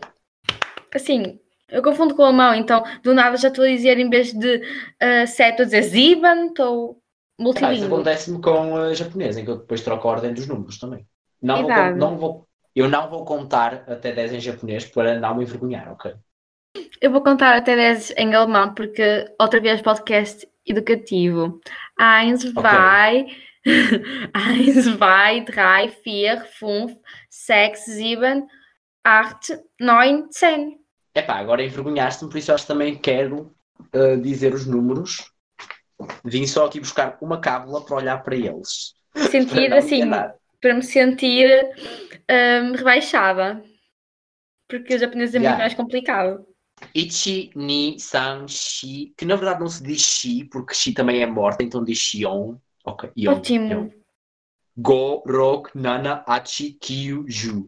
assim, eu confundo com o alemão, então do nada já estou a dizer em vez de uh, sete, estou a dizer Sieben, estou Ah, isso multilíngue. acontece-me com a japonês, em que eu depois troco a ordem dos números também. Não vou, Exato. não vou, eu não vou contar até 10 em japonês para não me envergonhar, ok? Eu vou contar até 10 em alemão, porque outra vez podcast educativo. Eins, zwei, (laughs) eins, zwei, drei, vier, fünf, sechs, sieben, acht, neun, zehn. Epá, agora envergonhaste-me, por isso acho que também quero uh, dizer os números. Vim só aqui buscar uma cábula para olhar para eles. Para Sentir me assim, enganar. para me sentir hum, rebaixada. Porque o japonês é muito Yeah. mais complicado. Ichi, ni, san, shi, que na verdade não se diz shi, porque shi também é morta, então diz shion. Ok, yon, yon. Ótimo. Go, rok, nana, achi, kyu, ju.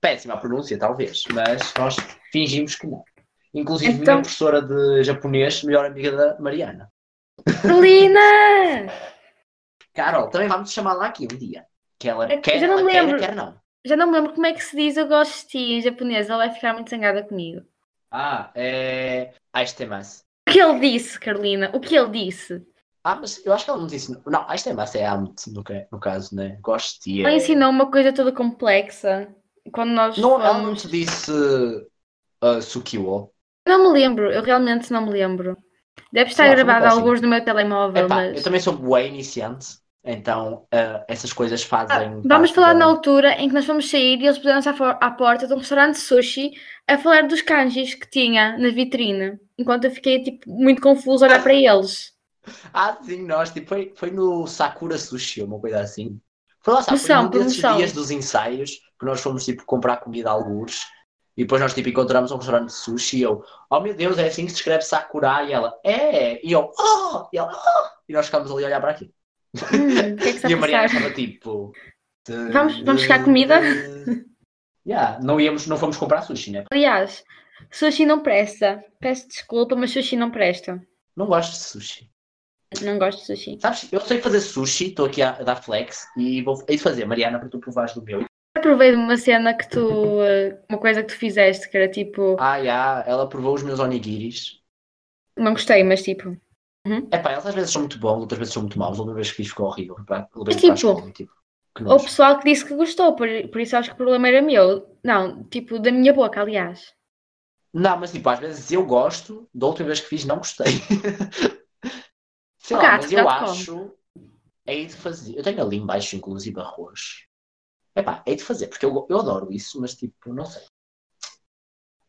Péssima a pronúncia, talvez, mas nós fingimos que não. Inclusive, Então- minha professora de japonês, melhor amiga da Mariana. Lina! (laughs) Carol, também vamos lá aqui um dia. Que ela Eu quer, já não ela me quer, lembro. quer não. Já não me lembro como é que se diz eu gosto de ti em japonês. Ela vai ficar muito zangada comigo. Ah, é. Aishitemasu. O que ele disse, Carolina? O que ele disse? Ah, mas eu acho que ela não disse. Não, Aishitemasu é amo-te, no, no caso, né? Gosto de. Ela É... ensinou uma coisa toda complexa. Quando nós Não, ela não fomos... te disse uh, Sukiwo. Não me lembro, eu realmente não me lembro. Deve estar Não, gravado alguns no meu telemóvel, Epá, mas... eu também sou bué iniciante, então uh, essas coisas fazem. Ah, vamos falar da- na altura em que nós fomos sair e eles puseram-se à, à porta de um restaurante de sushi a falar dos kanjis que tinha na vitrine. Enquanto eu fiquei tipo, muito confusa a olhar para eles. (laughs) Ah, sim, nós, tipo, foi, foi no Sakura Sushi, uma coisa assim. Foi lá, sabe, foi Promoção, num desses promoção. dias dos ensaios que nós fomos, tipo, comprar comida a algures. E depois nós, tipo, encontramos um restaurante de sushi e eu, oh meu Deus, é assim que se escreve Sakura? E ela, é! E eu, oh! E ela, oh! E nós ficámos ali a olhar para aqui. Hum, que é que E a Mariana estava tipo. Vamos- vamos buscar comida? Yeah, não, íamos, não fomos comprar sushi, né? Aliás, sushi não presta. Peço desculpa, mas sushi não presta. Não gosto de sushi. Não gosto de sushi. Sabes, eu sei fazer sushi, estou aqui a, a dar flex e vou hei de fazer, Mariana, para tu provares do meu. Provei de uma cena que tu. eh, Uma coisa que tu fizeste, que era tipo. Ah, já, ela provou os meus onigiris. Não gostei, mas tipo. Epá, elas às vezes são muito bons, outras vezes são muito maus. A última vez que fiz ficou horrível. Pá, a tipo, tipo, O pessoal que disse que gostou, por, por isso acho que o problema era meu. Não, tipo, da minha boca, aliás. Não, mas tipo, às vezes eu gosto, da última vez que fiz não gostei. (laughs) Sei O lá, gato, mas eu acho. Hei de fazer. Eu tenho ali embaixo, inclusive, arroz. Epá, hei de fazer, porque eu, eu adoro isso, mas tipo, não sei.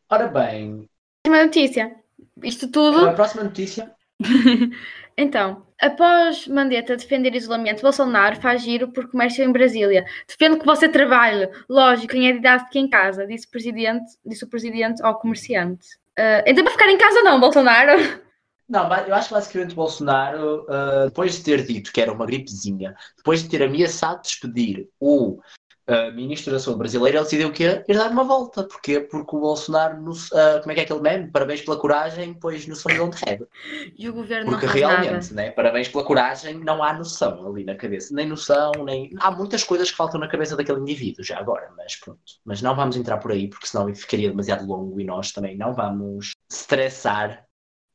Ora bem, Última notícia. Isto a tudo. próxima notícia. (laughs) Então, após Mandetta defender isolamento, Bolsonaro faz giro por comércio em Brasília. Defende que você trabalhe, lógico, em didática em casa, disse o presidente, disse o presidente ao comerciante. Ah, então para ficar em casa não, Bolsonaro. (laughs) Não, eu acho que basicamente Bolsonaro, ah, depois de ter dito que era uma gripezinha, depois de ter ameaçado despedir o ministro da Saúde brasileiro, ele decidiu que ia ir dar uma volta. Porquê? Porque o Bolsonaro, no- ah, como é que é aquele meme? Parabéns pela coragem, pois no São João de Rebe. E o governo Porque não realmente, nada. né? Parabéns pela coragem, não há noção ali na cabeça. Nem noção, nem. Há muitas coisas que faltam na cabeça daquele indivíduo já agora, mas pronto. Mas não vamos entrar por aí, porque senão ficaria demasiado longo e nós também não vamos estressar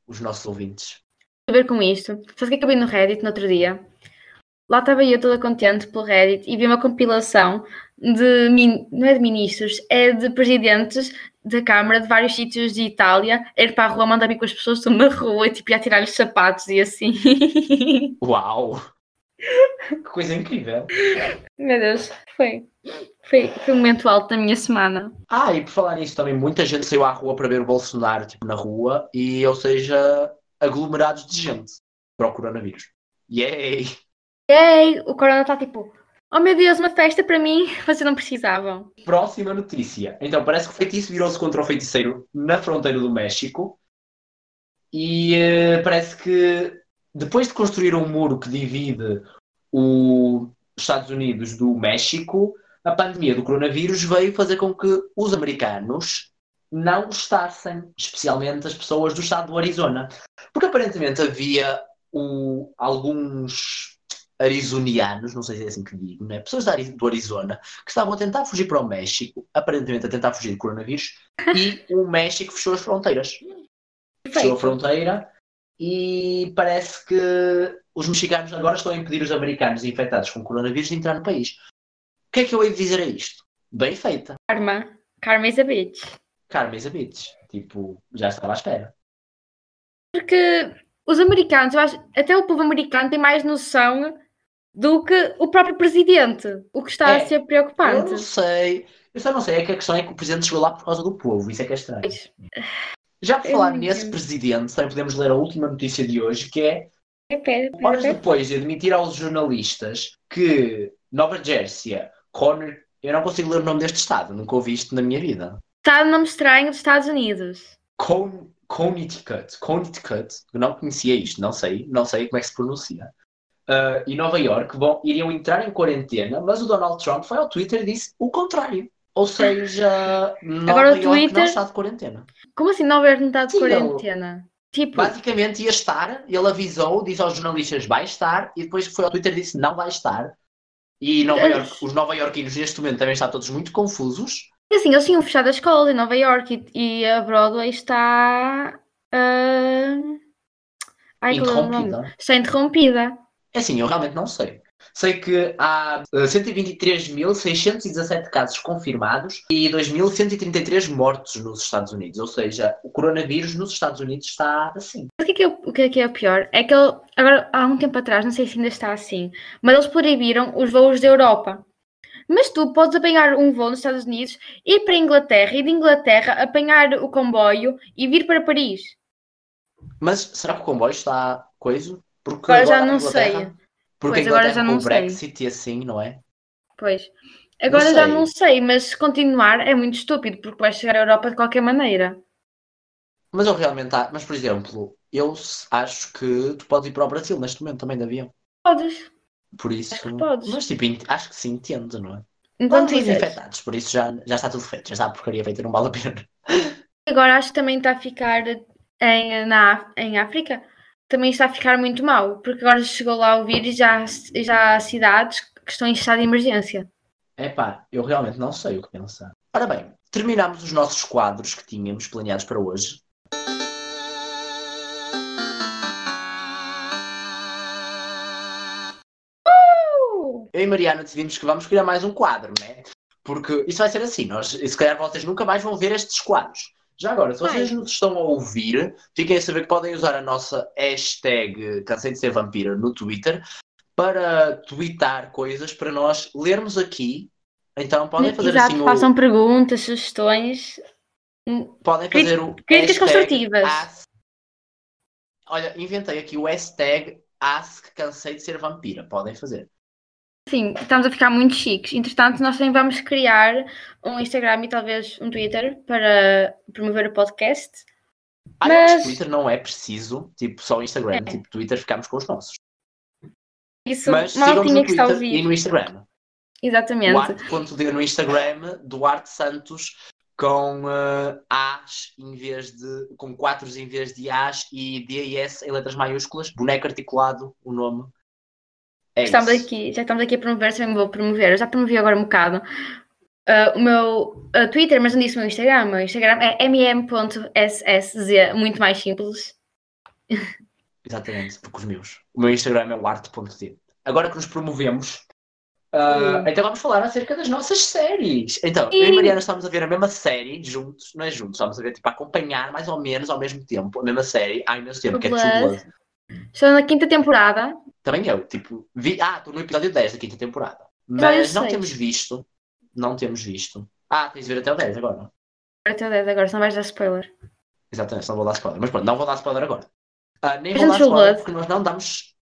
os nossos ouvintes. a ver com isto. Sabes o que é eu vi no Reddit no outro dia? Lá estava eu toda contente pelo Reddit e vi uma compilação de, não é de ministros, é de presidentes da Câmara de vários sítios de Itália, a ir para a rua, mandar vir com as pessoas estão na rua e tipo, ia tirar-lhes sapatos e assim. (laughs) Uau! Que coisa incrível! Meu Deus, foi, foi, foi um momento alto da minha semana. Ah, e por falar nisso também, muita gente saiu à rua para ver o Bolsonaro, tipo, na rua, e, ou seja, aglomerados de gente para o coronavírus. Yay! Ei, o Corona está tipo, oh meu Deus, uma festa para mim, (laughs) vocês não precisavam. Próxima notícia. Então, parece que o feitiço virou-se contra o feiticeiro na fronteira do México. E eh, parece que depois de construir um muro que divide os Estados Unidos do México, a pandemia do coronavírus veio fazer com que os americanos não gostassem, especialmente as pessoas do estado do Arizona. Porque aparentemente havia o- alguns arizonianos, não sei se é assim que digo, né? pessoas do Arizona, que estavam a tentar fugir para o México, aparentemente a tentar fugir do coronavírus, e o México fechou as fronteiras. Fechou a fronteira e parece que os mexicanos agora estão a impedir os americanos infectados com coronavírus de entrar no país. O que é que eu hei de dizer a isto? Bem feita. Karma, Karma is a bitch. Carmen is a bitch. Tipo, já estava à espera. Porque os americanos, eu acho, até o povo americano tem mais noção do que o próprio presidente, o que está É, a ser Eu preocupante. não sei. Eu só não sei. É que a questão é que o presidente chegou lá por causa do povo. Isso é que é estranho. Pois. Já por Eu falar nesse entendo. presidente, também podemos ler a última notícia de hoje, que é Espera, espera, Horas espera. depois de admitir aos jornalistas que Nova Jersey, Conner, eu não consigo ler o nome deste estado, nunca ouvi isto na minha vida. Está no nome estranho dos Estados Unidos. Con Connecticut, Connecticut, eu não conhecia isto, não sei, não sei como é que se pronuncia. Ah, e Nova York vão, iriam entrar em quarentena, mas o Donald Trump foi ao Twitter e disse o contrário. Ou seja, (laughs) Nova Agora York não Twitter- está de quarentena. Como assim Nova York não está de Sim, ele- quarentena? Tipo, Basicamente ia estar, ele avisou, disse aos jornalistas vai estar, e depois foi ao Twitter e disse não vai estar. E Nova York, os nova-iorquinos neste momento também estão todos muito confusos. assim, eles tinham fechado a escola em Nova York e, e a Broadway está. ah, ai, é? Interrompida. Está interrompida. É assim, eu realmente não sei. Sei que há eh, 123.617 casos confirmados e 2.133 mortos nos Estados Unidos. Ou seja, o coronavírus nos Estados Unidos está assim. O que, é que é, o que é que é o pior? É que ele, agora, há um tempo atrás, não sei se ainda está assim, mas eles proibiram os voos da Europa. Mas tu podes apanhar um voo nos Estados Unidos, ir para a Inglaterra e de Inglaterra apanhar o comboio e vir para Paris. Mas será que o comboio está coisa? Porque Agora já a não sei. Porque Pois, agora já não o sei. Brexit e assim, não é? Pois. Agora já sei. não sei, mas se continuar é muito estúpido, porque vais chegar à Europa de qualquer maneira. Mas eu realmente. Mas, por exemplo, eu acho que tu podes ir para o Brasil neste momento também de avião. Podes, Por isso. Acho que podes. Mas, tipo, acho que sim, entendo, não é? enquanto quiseres. infectados, por isso já, já está tudo feito. Já está a porcaria feita, não vale a pena. Agora acho que também está a ficar em, na, em África. Também está a ficar muito mal, porque agora chegou lá o vírus e já, já há cidades que estão em estado de emergência. Epá, eu realmente não sei o que pensar. Ora bem, terminamos os nossos quadros que tínhamos planeados para hoje. Uh! Eu e Mariana decidimos que vamos criar mais um quadro, né? Porque isso vai ser assim, nós, se calhar vocês nunca mais vão ver estes quadros. Já agora, se vocês nos estão a ouvir, fiquem a saber que podem usar a nossa hashtag Cansei de Ser Vampira no Twitter para tweetar coisas para nós lermos aqui. Então podem fazer Exato, assim o, façam perguntas, sugestões. podem cri- fazer o críticas construtivas. Ask... Olha, inventei aqui o hashtag Ask Cansei de Ser Vampira. Podem fazer. Sim, estamos a ficar muito chiques. Entretanto, nós também vamos criar um Instagram e talvez um Twitter para promover o podcast. Ah, Mas- Twitter não é preciso, tipo, só o Instagram. É. Tipo, Twitter ficamos com os nossos. Isso, Mas mal tinha que estar a Twitter e ouvir. no Instagram. Exatamente. Duarte.d no Instagram, Duarte Santos com eh, As em vez de. com quatro em vez de As e D e S em letras maiúsculas, boneco articulado, o nome. É Estamos isso. aqui, já estamos aqui a promover, também vou promover. Eu já promovi agora um bocado ah, o meu ah, Twitter, mas não disse o meu Instagram. O meu Instagram é mm.ssz, muito mais simples. Exatamente, porque os meus. O meu Instagram é o arte.d. Agora que nos promovemos, Hum. então vamos falar acerca das nossas séries. Então, eu e. Mariana estamos a ver a mesma série juntos, não é juntos, estamos a ver, tipo, a acompanhar mais ou menos ao mesmo tempo a mesma série, há imenso tempo, que é True. Estou na quinta temporada. Também eu, tipo, vi. Ah, estou no episódio 10 da quinta temporada. Mas não temos visto. Não temos visto. Ah, tens de ver até o 10 agora. Até o 10 agora, senão vais dar spoiler. Exatamente, não vou dar spoiler. Mas pronto, não vou dar spoiler agora. Ah, nem Mas vou dar spoiler porque nós não damos.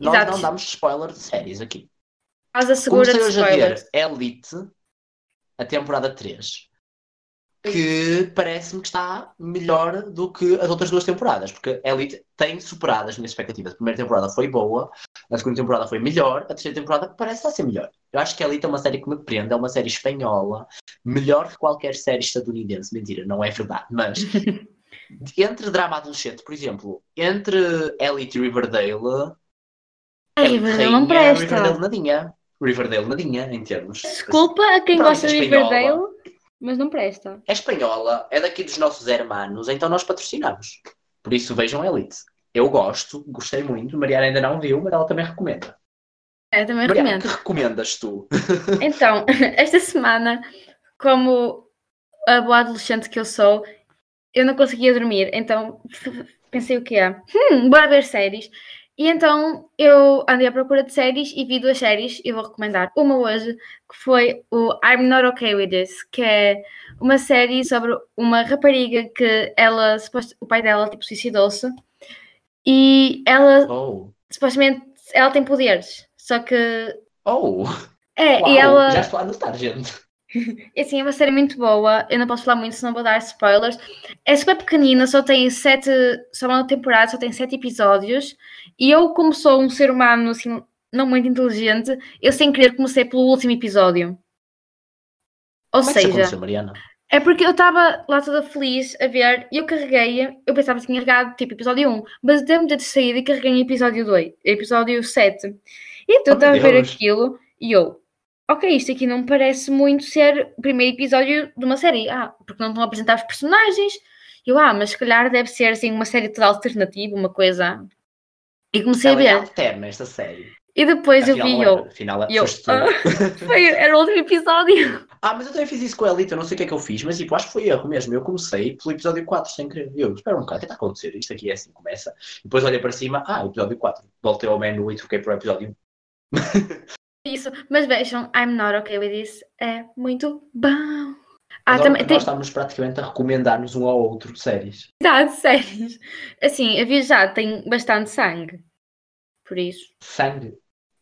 Nós Exato. não damos spoiler de séries aqui. Faz a segura Comecei hoje a ver Elite, a temporada 3, que parece-me que está melhor do que as outras duas temporadas, porque Elite tem superado as minhas expectativas. A primeira temporada foi boa, a segunda temporada foi melhor, a terceira temporada parece estar a ser melhor. Eu acho que Elite é uma série que me prende, é uma série espanhola, melhor que qualquer série estadunidense. Mentira, não é verdade, mas (laughs) entre drama adolescente, por exemplo, entre Elite e Riverdale, Ai, Elite Riverdale não rainha, Riverdale presta. nadinha. Riverdale nadinha, em termos. Desculpa a quem gosta de. Riverdale, mas não presta. É espanhola, é daqui dos nossos hermanos, então nós patrocinamos. Por isso vejam Elite. Eu gosto, gostei muito. Mariana ainda não viu, mas ela também recomenda. É, também Mariana, recomendo. que recomendas tu? (laughs) Então, (laughs) esta semana, como a boa adolescente que eu sou, eu não conseguia dormir. Então pensei o quê? Hum, bora ver séries. E então eu andei à procura de séries e vi duas séries. Eu vou recomendar uma hoje, que foi o I'm Not Okay With This, que é uma série sobre uma rapariga que ela, o pai dela tipo suicidou-se e ela Oh, supostamente ela tem poderes. Só que oh, é, uau, e ela já estou a anotar, gente. E, Assim, é uma série muito boa. Eu não posso falar muito, senão vou dar spoilers. É super pequenina, só tem sete. Só uma temporada, só tem sete episódios. E eu, como sou um ser humano assim, não muito inteligente, eu sem querer comecei pelo último episódio. Ou Como é seja, Mariana? é porque eu estava lá toda feliz a ver e eu carreguei, eu pensava que tinha carregado tipo episódio 1, mas deu-me de saída e carreguei em episódio 2, episódio 7. E então Oh, estava a ver aquilo e eu, ok, isto aqui não parece muito ser o primeiro episódio de uma série. Ah, porque não estão a apresentar os personagens. Eu, ah, mas se calhar deve ser assim uma série toda alternativa, uma coisa. E comecei Ela a é ver. alterna esta série. E depois eu Afinal, vi não eu. Afinal, e eu, foste tu. ah, (laughs) foi, era o último episódio. Ah, mas eu também fiz isso com a Elite, eu não sei o que é que eu fiz, mas tipo, acho que foi erro mesmo. Eu comecei pelo episódio 4 sem querer. Eu, espera um bocado, o que está a acontecer? Isto aqui é assim, começa. Depois olhei para cima, ah, episódio 4. Voltei ao menu e troquei para o episódio 1. (laughs) Isso, mas vejam, I'm not okay with this. É muito bom. Ah, também que tem nós estamos praticamente a recomendar-nos um ao outro séries. verdade, (laughs) séries. Assim, a já tem bastante sangue. Por isso, Sangue.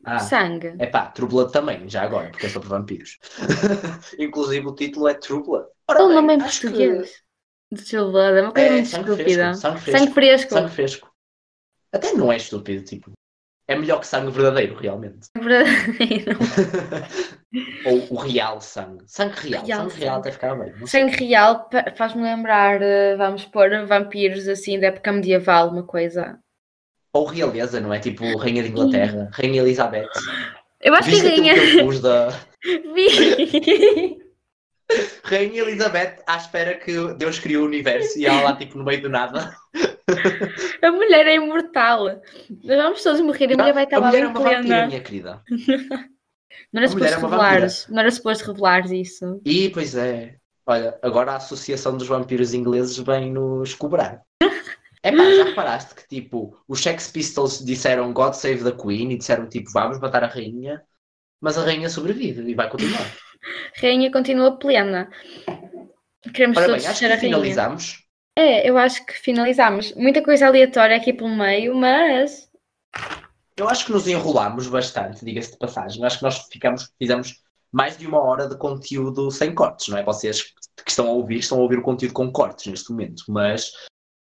Ah, sangue. é pá, True Blood também, já agora, porque é sobre vampiros. (laughs) Inclusive o título é True Blood. Ora O nome em acho que português. De True Blood, é uma coisa É, muito sangue estúpida. fresco, sangue fresco. Sangue fresco. Sangue fresco. Até não é estúpido, tipo. É melhor que sangue verdadeiro, realmente. Verdadeiro. (laughs) Ou o real sangue. Sangue real. Real sangue real até ficar bem. Sangue real faz-me lembrar, eh, vamos pôr, vampiros assim da época medieval, uma coisa. Ou realeza, não é? Tipo Rainha de Inglaterra, Rainha Elizabeth. Eu acho que Viste Rainha. que eu pus da (laughs) Vi. (laughs) Rainha Elizabeth à espera que Deus criou o universo e ela lá tipo no meio do nada. A mulher é imortal. Nós vamos todos morrer e a mulher vai estar a lá mulher é bem uma vampira, minha querida. (laughs) Não era a mulher suposto é revelares. Não era suposto revelares isso. E pois é, olha, agora a Associação dos Vampiros Ingleses vem nos cobrar. (laughs) É pá, já reparaste que tipo, os Sex Pistols disseram God Save the Queen e disseram tipo, vamos matar a rainha, mas a rainha sobrevive e vai continuar. Rainha continua plena. Queremos Ora todos bem, acho ser que a rainha. finalizamos. É, eu acho que finalizamos. Muita coisa aleatória aqui pelo meio, mas Eu acho que nos enrolámos bastante, diga-se de passagem. Eu acho que nós ficamos, fizemos mais de uma hora de conteúdo sem cortes, não é? Vocês que estão a ouvir, estão a ouvir o conteúdo com cortes neste momento, mas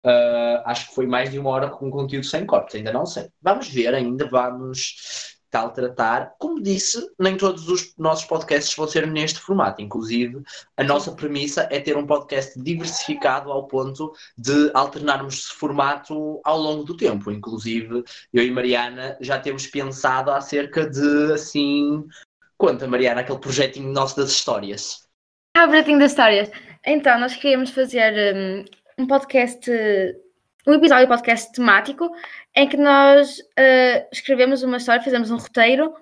ah, acho que foi mais de uma hora com conteúdo sem cortes, ainda não sei. Vamos ver, ainda vamos tal tratar. Como disse, nem todos os nossos podcasts vão ser neste formato, inclusive a nossa premissa é ter um podcast diversificado ao ponto de alternarmos formato ao longo do tempo. Inclusive, eu e Mariana já temos pensado acerca de assim. Conta, Mariana, aquele projetinho nosso das histórias. Ah, Breaking das Histórias. Então, nós queríamos fazer hum, um podcast, um episódio de podcast temático em que nós eh, escrevemos uma história, fazemos um roteiro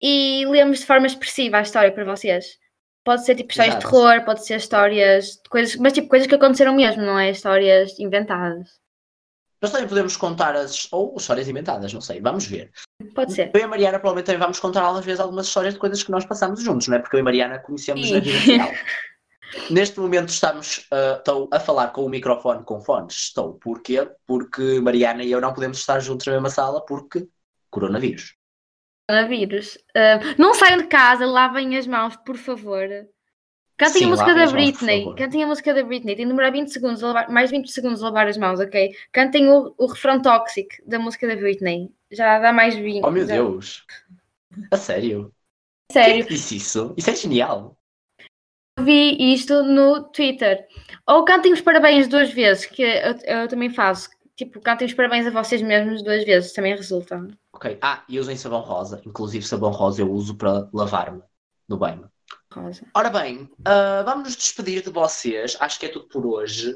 e lemos de forma expressiva a história para vocês. Pode ser tipo histórias de Exato. terror, pode ser histórias de coisas, mas tipo coisas que aconteceram mesmo, não é histórias inventadas. Nós também podemos contar as. ou histórias inventadas, não sei, vamos ver. Pode ser. Eu e a Mariana provavelmente também vamos contar às vezes algumas histórias de coisas que nós passamos juntos, não é? Porque eu e a Mariana conhecemos Sim. na vida real. (laughs) Neste momento estamos estou a falar com o microfone com fones. Estou. Porquê? Porque Mariana e eu não podemos estar juntos na mesma sala porque coronavírus. Coronavírus. Ah, não saiam de casa, lavem as mãos, por favor. Cantem a música da mãos, Britney. favor. Cantem a música da Britney. Tem de demorar 20 segundos, lavar- mais 20 segundos a lavar as mãos, ok? Cantem o, o refrão tóxico da música da Britney. Já dá mais 20. Oh meu já- Deus! A sério? Quem é Sério, disse isso? Isso é genial! Vi isto no Twitter. Ou cantem os parabéns duas vezes, que eu, eu também faço. Tipo, cantem os parabéns a vocês mesmos duas vezes, também resulta. Ok. Ah, e usem sabão rosa. Inclusive sabão rosa eu uso para lavar-me no banho. Rosa. Ora bem, ah, vamos nos despedir de vocês. Acho que é tudo por hoje.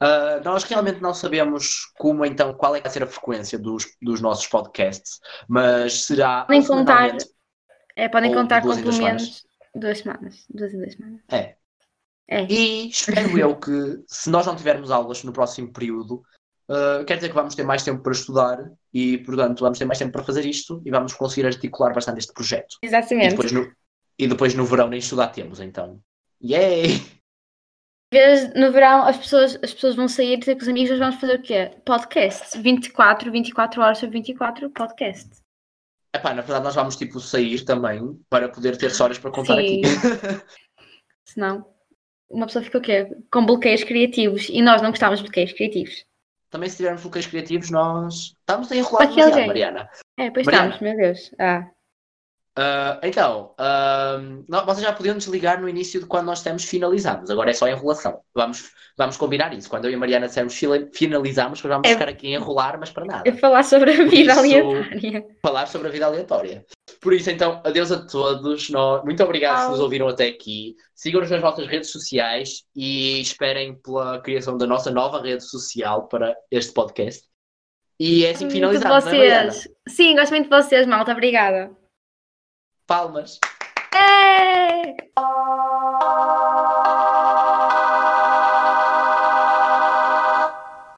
Ah, nós realmente não sabemos como então, qual é que vai ser a frequência dos, dos nossos podcasts, mas será Podem semanalmente- É, podem contar com pelo menos duas semanas. Duas em duas semanas. É. É. E espero eu que, se nós não tivermos aulas no próximo período, ah, quer dizer que vamos ter mais tempo para estudar e, portanto, vamos ter mais tempo para fazer isto e vamos conseguir articular bastante este projeto. E Exatamente. depois no, e depois no verão nem estudar temos, então. Yay! Vezes, no verão, as pessoas, as pessoas vão sair e dizer com os amigos, nós vamos fazer o quê? Podcast. 24, 24 horas sobre 24, podcast. Epá, na verdade nós vamos tipo sair também para poder ter histórias para contar Sim. (laughs) aqui. Senão, uma pessoa fica o quê? Com bloqueios criativos. E nós não gostávamos de bloqueios criativos. também se tivermos bloqueios criativos, nós estamos a enrolar demasiado. Mariana. É, pois Mariana. estamos, meu Deus. Ah, Ah, então, não- vocês já podiam desligar no início de quando nós temos finalizamos. Agora é só enrolação. Vamos, vamos combinar isso. Quando eu e a Mariana dissermos finalizamos, vamos É. ficar aqui a enrolar, mas para nada. eu falar sobre a vida isso- aleatória. Falar sobre a vida aleatória. Por isso, então, adeus a todos. Nós- Muito obrigado se Tchau. nos ouviram até aqui. Sigam-nos nas nossas redes sociais e esperem pela criação da nossa nova rede social para este podcast. E é assim que finalizamos, é, vocês. Sim, gosto muito de vocês, malta. Obrigada. Palmas. É!